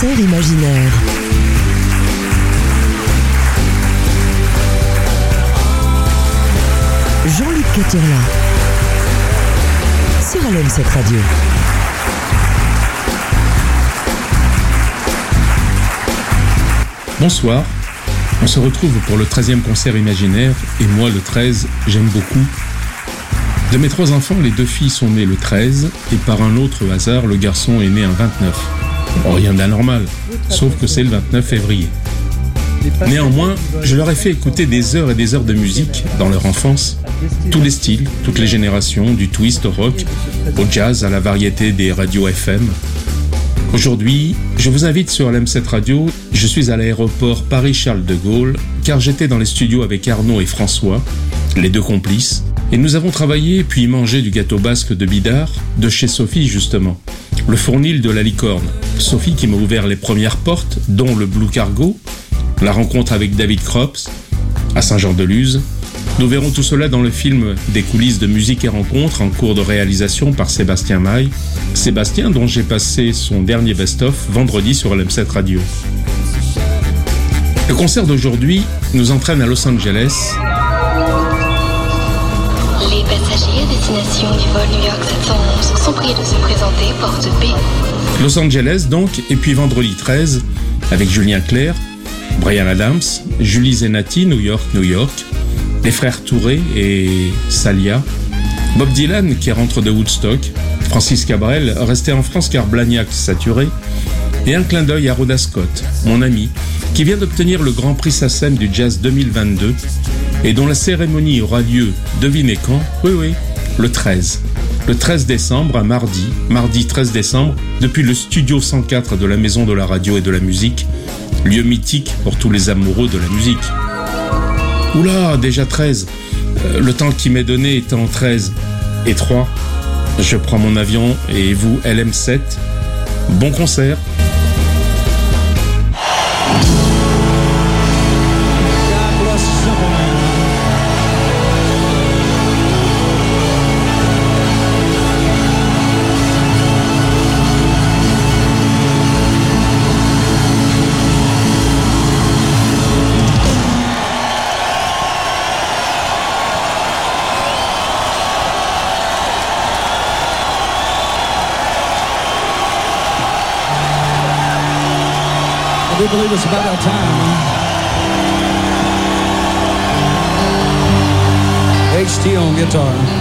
concert imaginaire. Jean-Luc Caturla. Sur Alem cette radio. Bonsoir. On se retrouve pour le 13e concert imaginaire et moi le 13, j'aime beaucoup. De mes trois enfants, les deux filles sont nées le 13 et par un autre hasard, le garçon est né un 29. Rien d'anormal, sauf que c'est le 29 février. Néanmoins, je leur ai fait écouter des heures et des heures de musique dans leur enfance, tous les styles, toutes les générations, du twist au rock, au jazz, à la variété des radios FM. Aujourd'hui, je vous invite sur l'M7 Radio. Je suis à l'aéroport Paris-Charles de Gaulle, car j'étais dans les studios avec Arnaud et François, les deux complices, et nous avons travaillé puis mangé du gâteau basque de Bidart, de chez Sophie justement, le fournil de la licorne. Sophie qui m'a ouvert les premières portes, dont le Blue Cargo, la rencontre avec David Crops, à Saint-Jean-de-Luz, nous verrons tout cela dans le film Des coulisses de musique et rencontres en cours de réalisation par Sébastien Maille. Sébastien dont j'ai passé son dernier best-of vendredi sur l'M7 Radio. Le concert d'aujourd'hui nous entraîne à Los Angeles. Les passagers à destination du vol New York 711 sont priés de se présenter porte B. Los Angeles donc, et puis vendredi 13, avec Julien Clerc, Brian Adams, Julie Zenati, New York, New York, les frères Touré et Salia, Bob Dylan qui rentre de Woodstock, Francis Cabrel resté en France car Blagnac saturé, et un clin d'œil à Rhoda Scott, mon ami, qui vient d'obtenir le Grand Prix SACEM du Jazz 2022 et dont la cérémonie aura lieu, devinez quand? Oui, oui, le 13. Le 13 décembre à mardi, mardi 13 décembre, depuis le studio 104 de la Maison de la Radio et de la Musique, lieu mythique pour tous les amoureux de la musique. Oula, déjà 13. Euh, le temps qui m'est donné étant 13 et 3. Je prends mon avion et vous, LM7. Bon concert. Believe it's about our time. HT on guitar.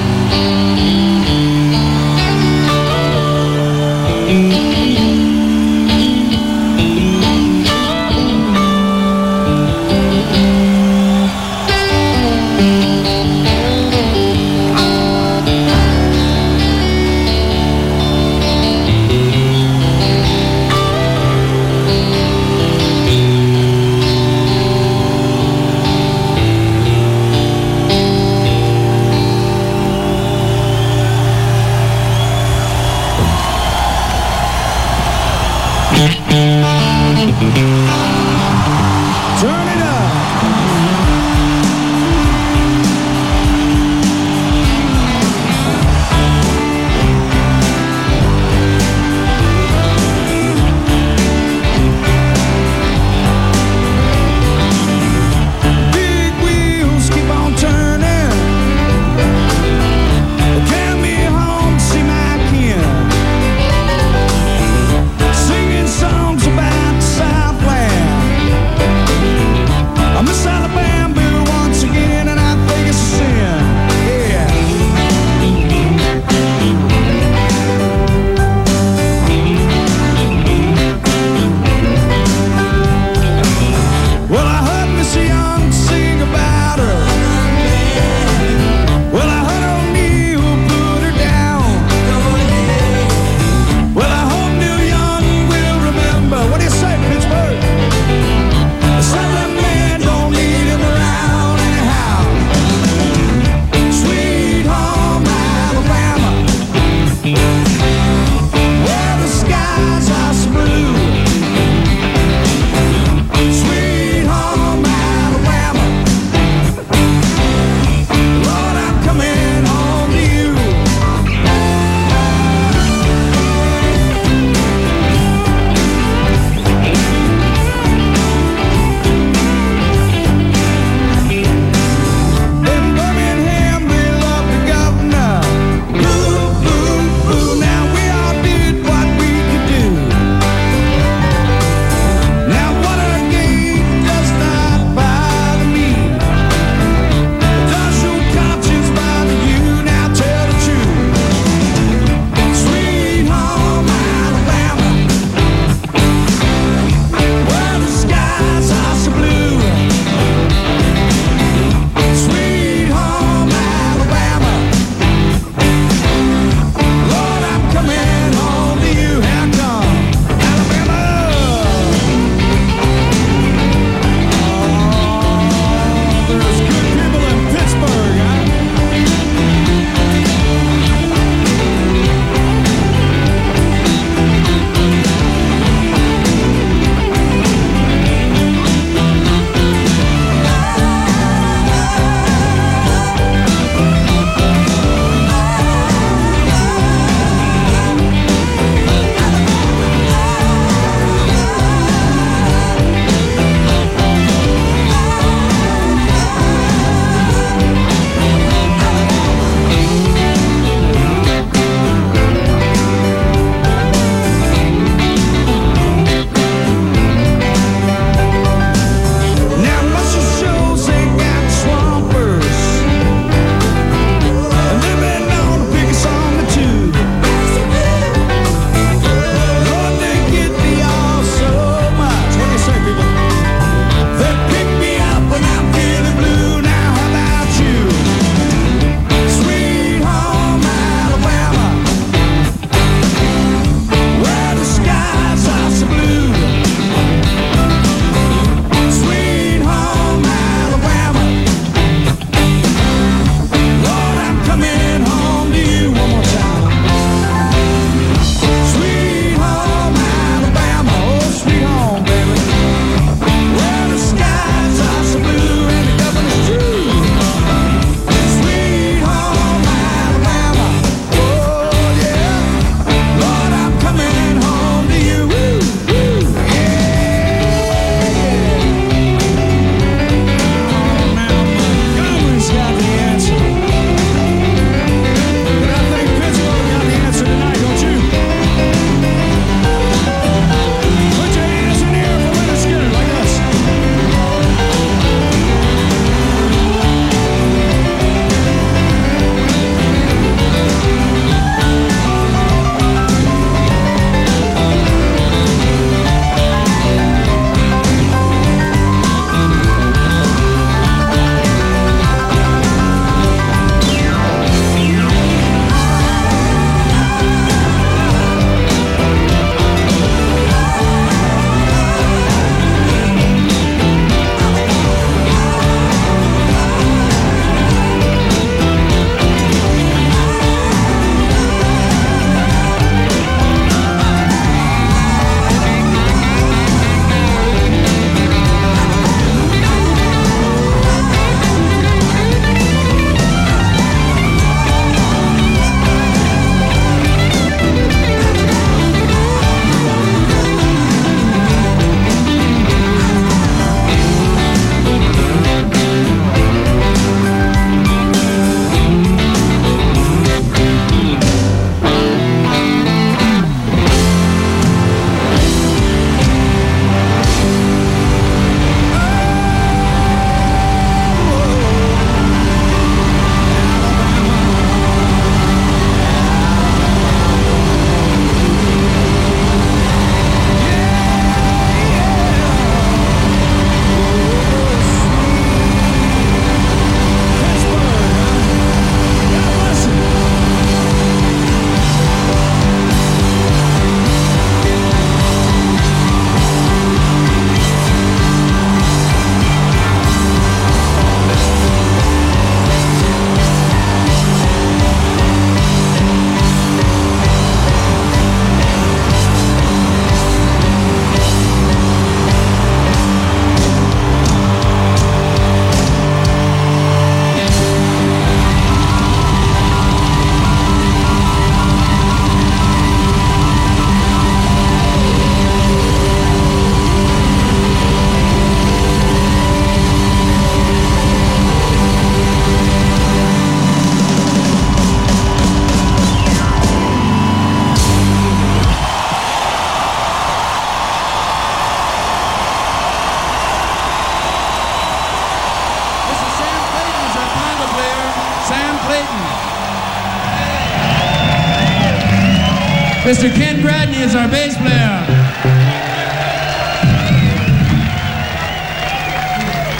Mr. Ken Bradney is our bass player.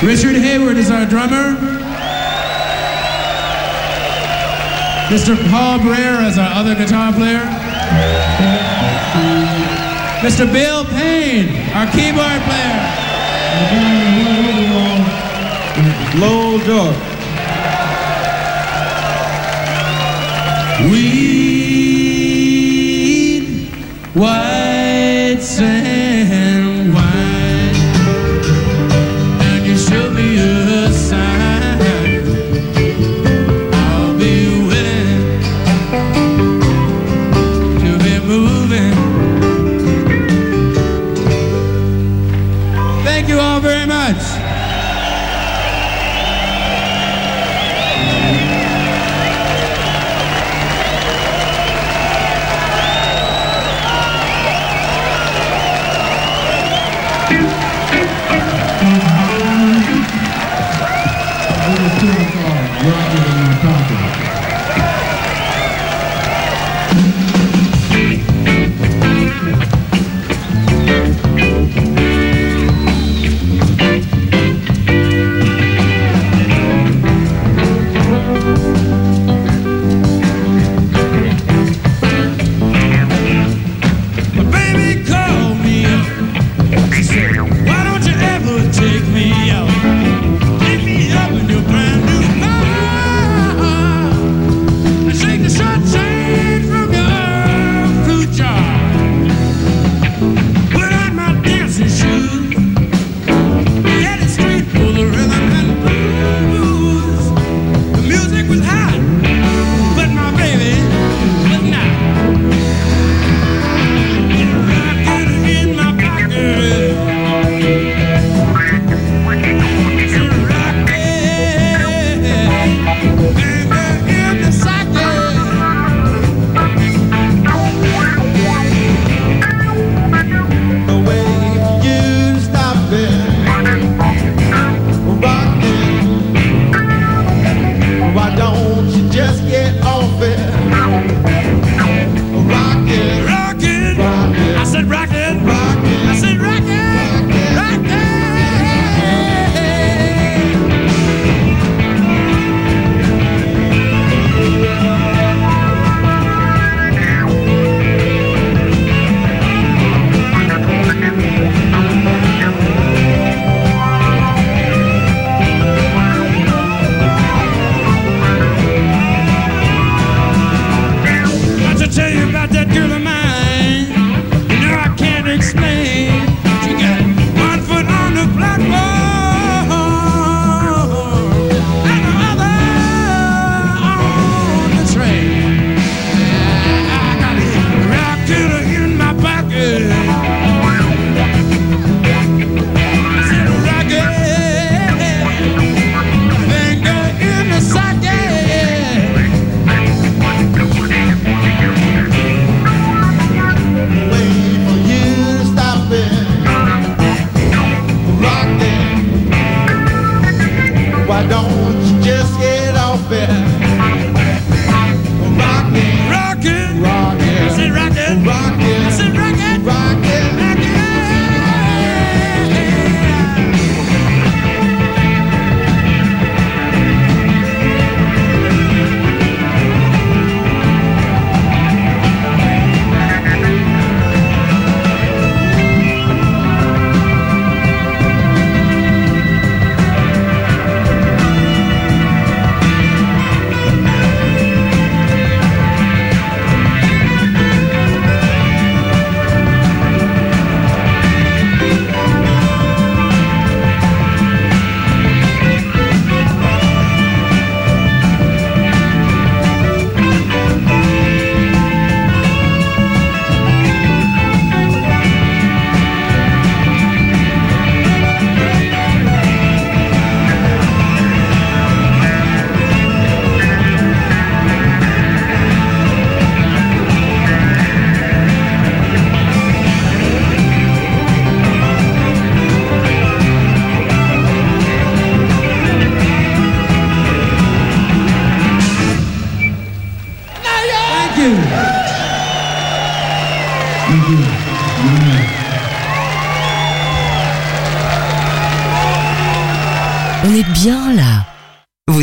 Richard Hayward is our drummer. Mr. Paul Brer is our other guitar player. Mr. Bill Payne, our keyboard player. Low dog.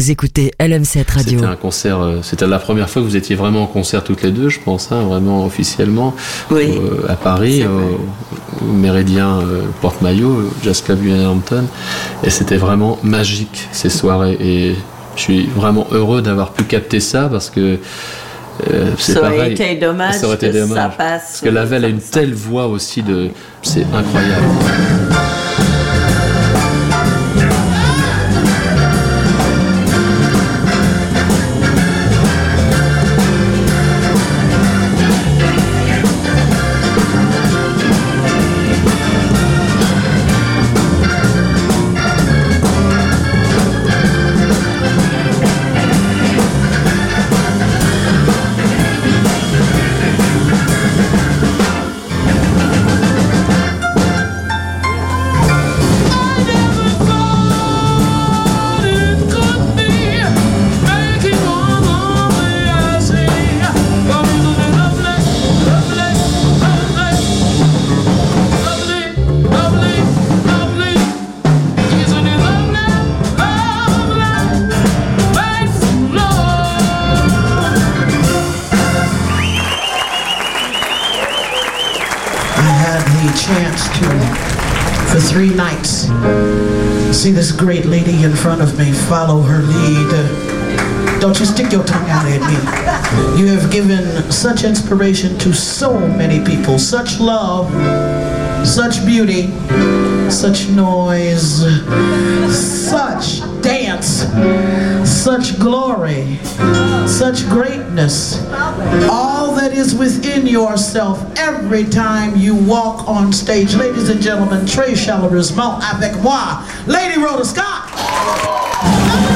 Vous écoutez LM7 Radio. C'était un concert, euh, c'était la première fois que vous étiez vraiment en concert toutes les deux, je pense, hein, vraiment officiellement, Oui. euh, à Paris, au, au Méridien euh, Porte-Maillot, Jazz Club Hampton, et c'était vraiment magique ces soirées. Et je suis vraiment heureux d'avoir pu capter ça parce que euh, c'est Ça aurait pareil. été dommage Ça aurait été que ça dommage. passe Parce que Lavelle a une ça. telle voix aussi de, c'est incroyable. Front of me follow her lead. Don't you stick your tongue out at me. You have given such inspiration to so many people, such love, such beauty, such noise, such dance, such glory, such greatness. All that is within yourself every time you walk on stage. Ladies and gentlemen, très chaleureusement avec moi, Lady Rhoda Scott. Vamos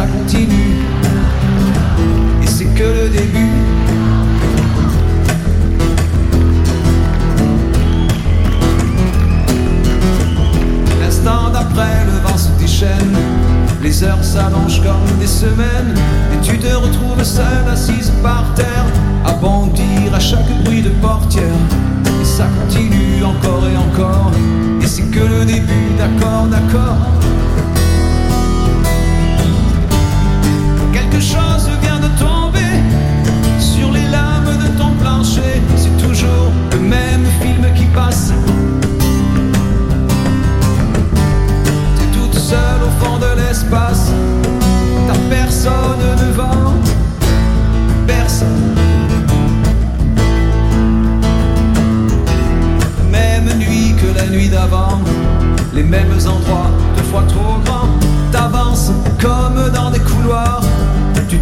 ça continue, et c'est que le début. L'instant d'après, le vent se déchaîne. Les heures s'allongent comme des semaines. Et tu te retrouves seule assise par terre. À bondir à chaque bruit de portière. Et ça continue encore et encore. Et c'est que le début, d'accord, d'accord.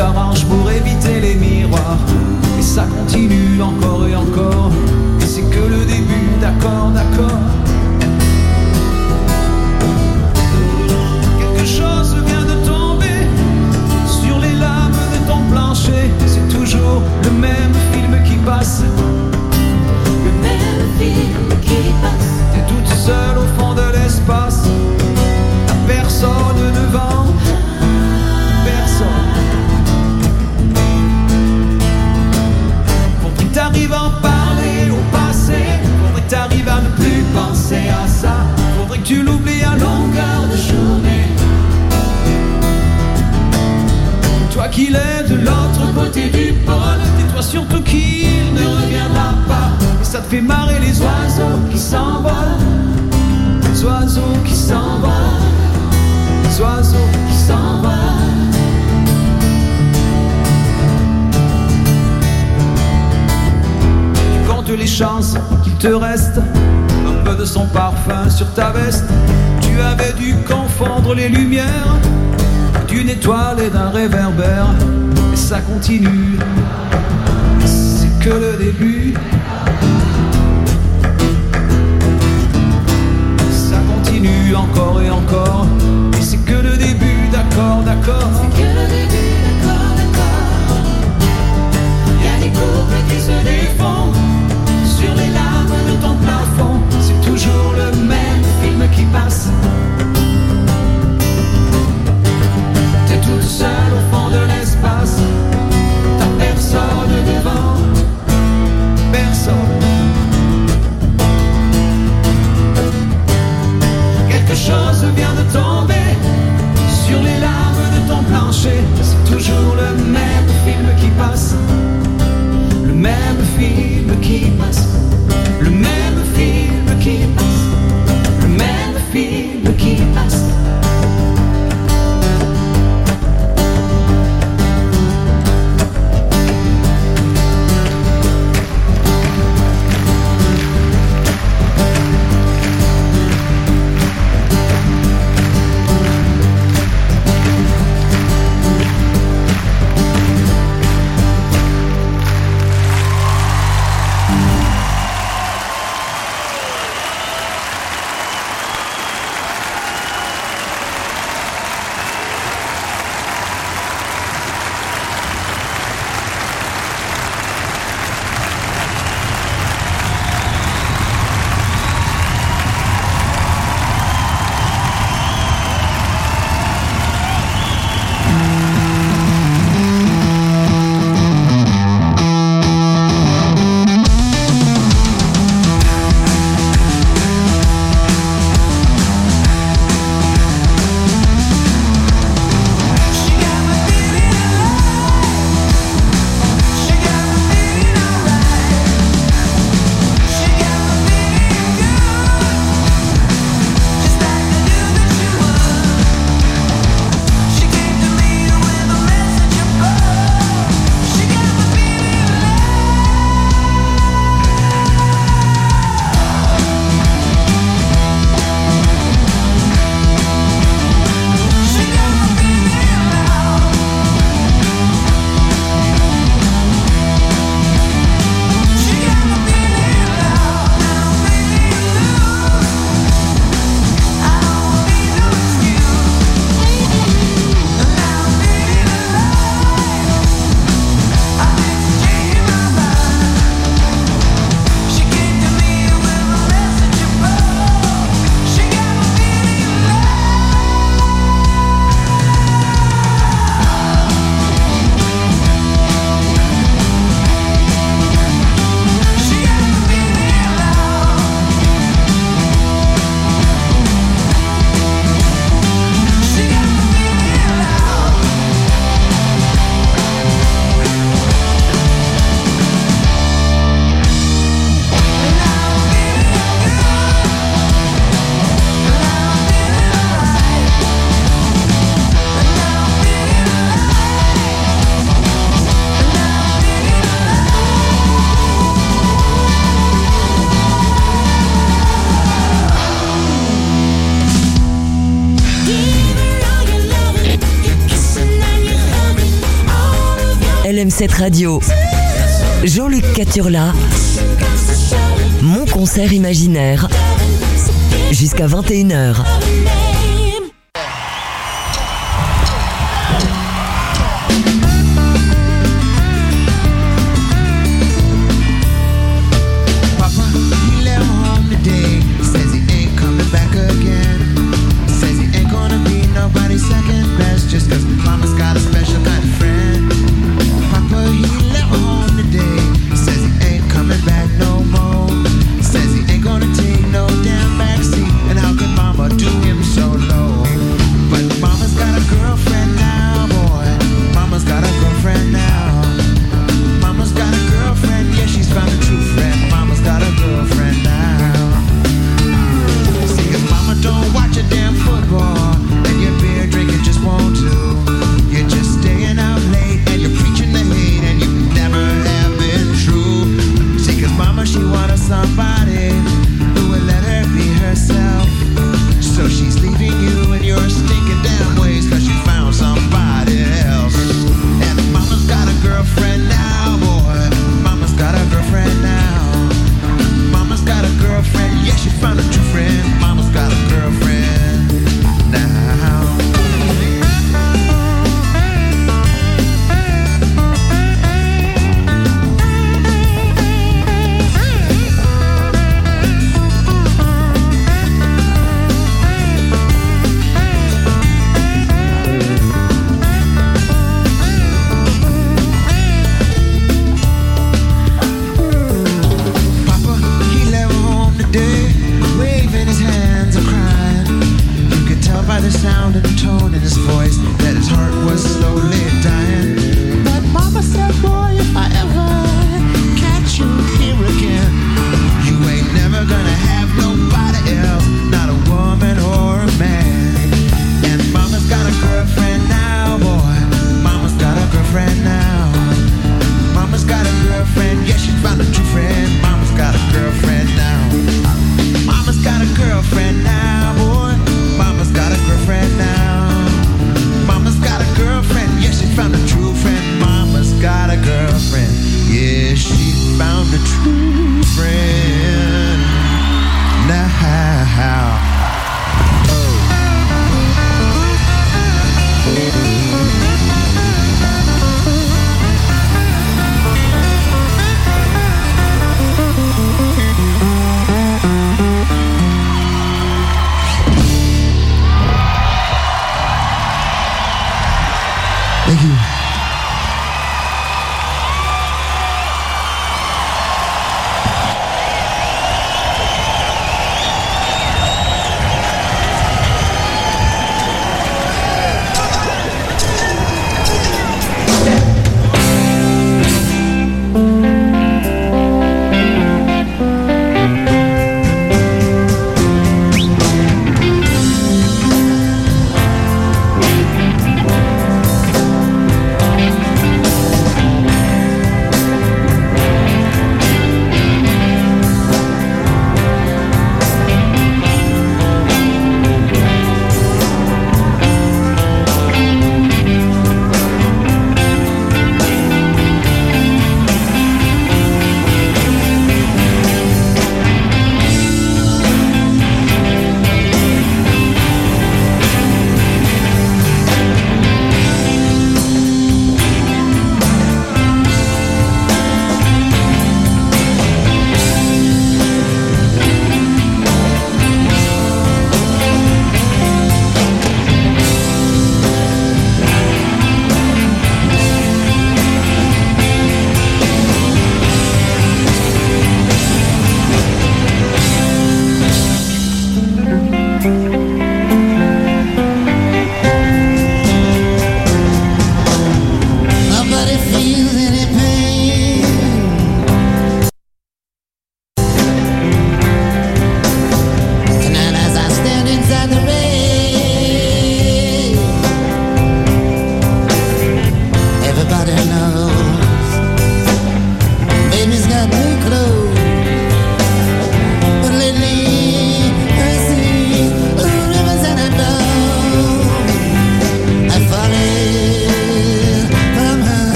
T'arranges pour éviter les miroirs. Et ça continue encore et encore. Et c'est que le début, d'accord, d'accord. Quelque chose vient de tomber sur les lames de ton plancher. C'est toujours le même film qui passe. Le même film qui passe. T'es toute seule au fond de l'espace. Personne devant. Personne. Tu l'oublies à longueur de journée. Toi qui l'es de l'autre côté du pôle, dis-toi surtout qu'il ne reviendra pas. Et ça te fait marrer les oiseaux qui s'envolent, les oiseaux qui s'envolent, les oiseaux qui s'envolent. Tu comptes les chances qu'il te reste, de son parfum sur ta veste. Tu avais dû confondre les lumières d'une étoile et d'un réverbère. Et ça continue, c'est que le début. Ça continue encore et encore, et c'est que le début, d'accord, d'accord. C'est que le début, d'accord, d'accord. Y a des couples qui se défont sur les larmes de ton plafond. Toujours le même film qui passe. T'es toute seule au fond de l'espace. T'as personne devant. Personne. Quelque chose vient de tomber sur les larmes de ton plancher. C'est toujours le même film qui passe. Le même film qui passe. Le même film qui passe. Le même film qui LM7 Radio. Jean-Luc Caturla. Mon concert imaginaire. Jusqu'à 21h.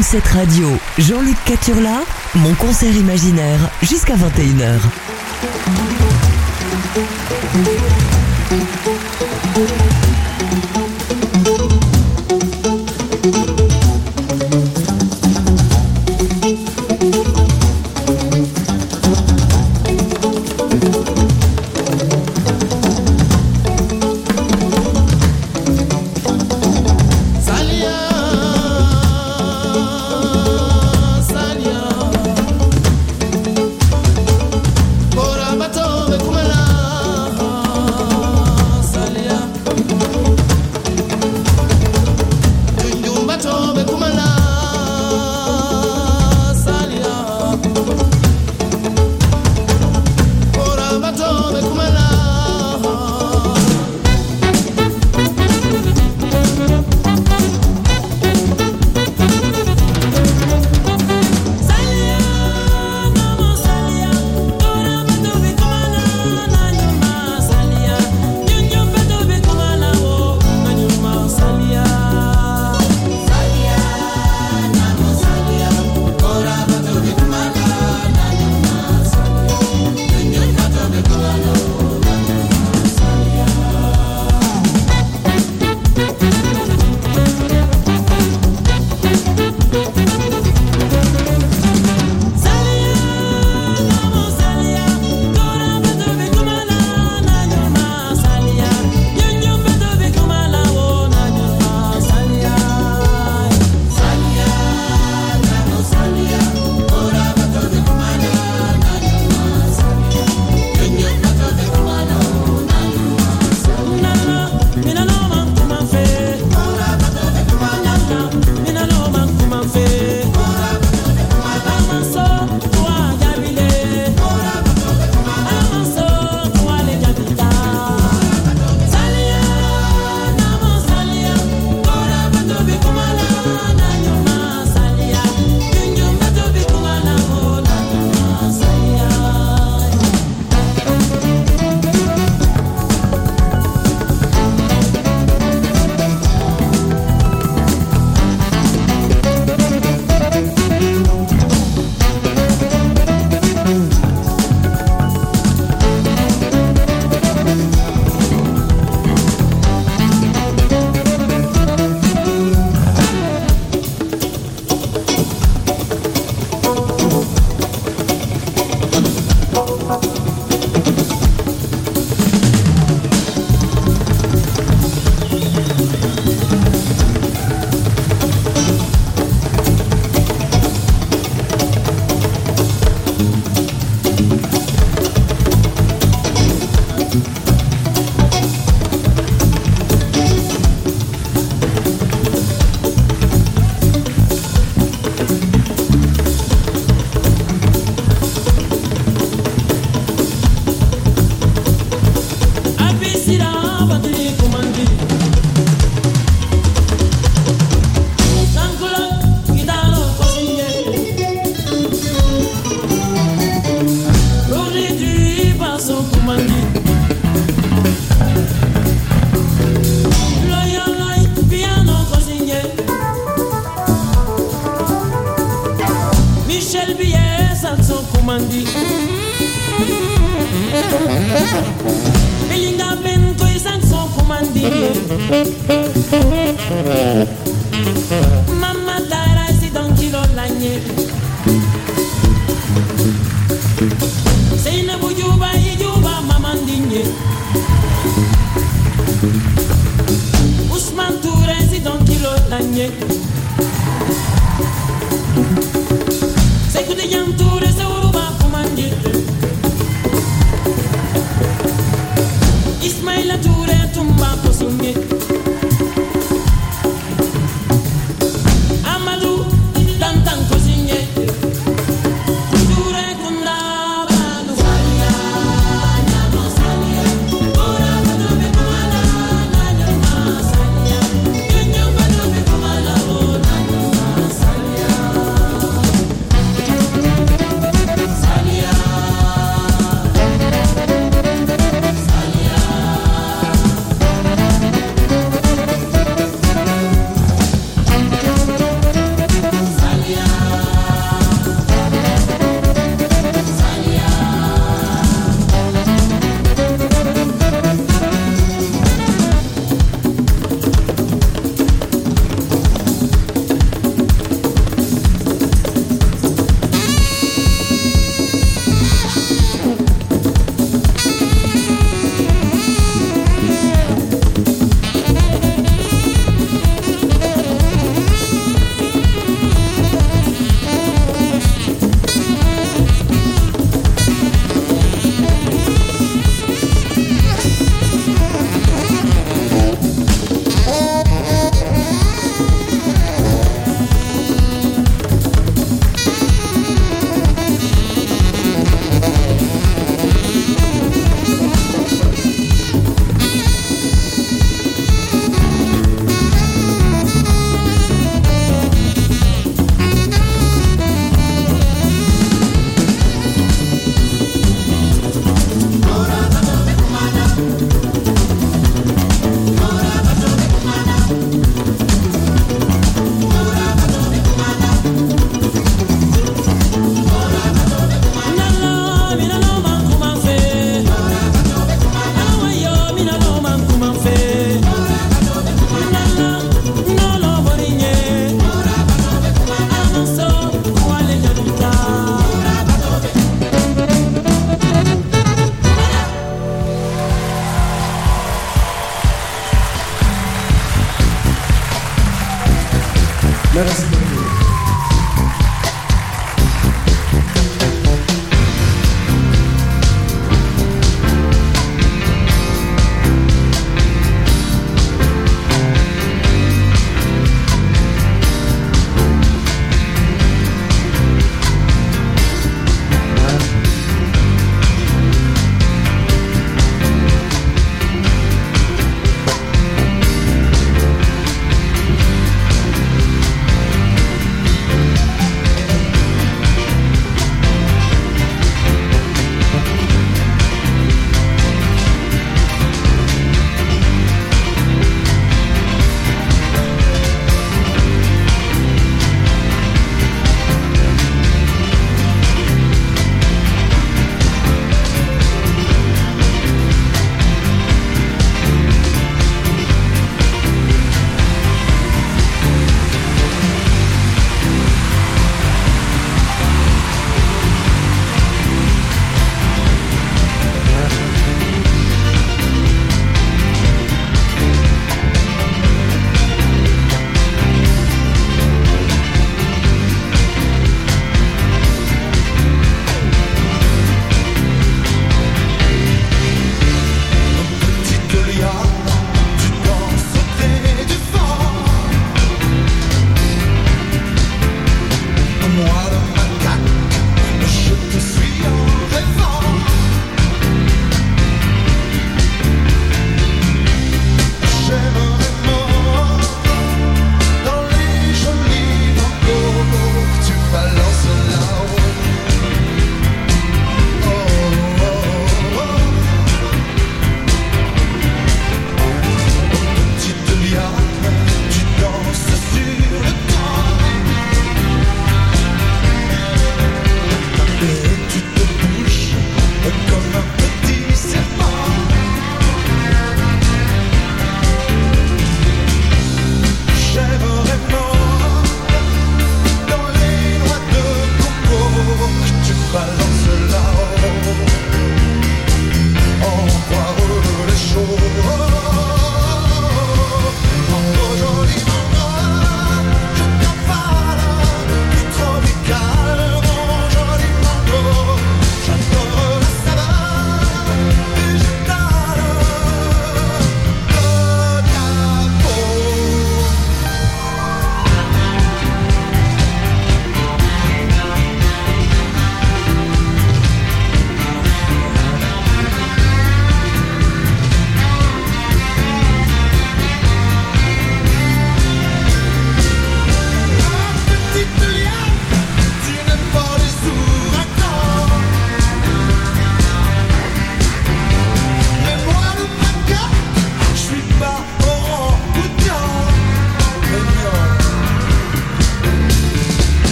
LM7 Radio, Jean-Luc Caturla, mon concert imaginaire jusqu'à 21h.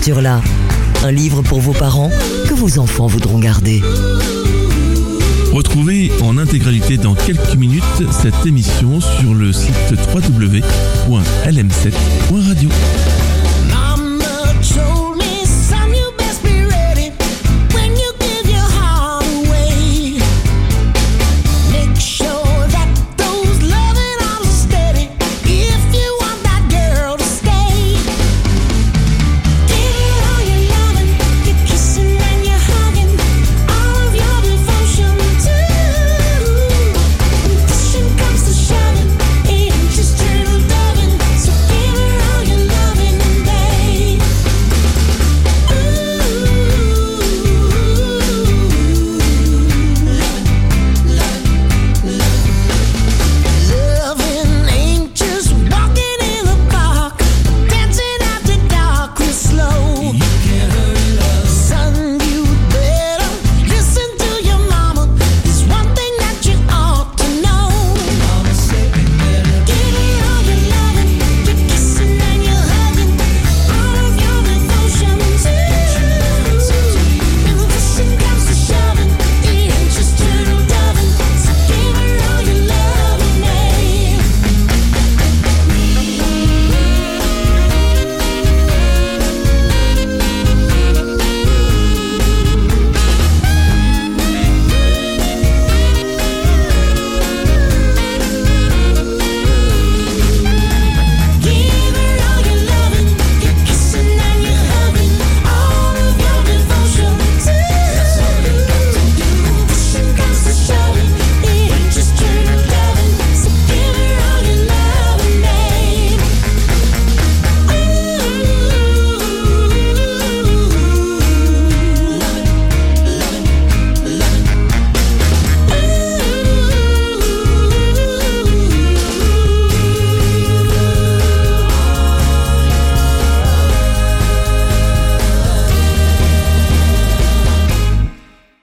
Caturla. Un livre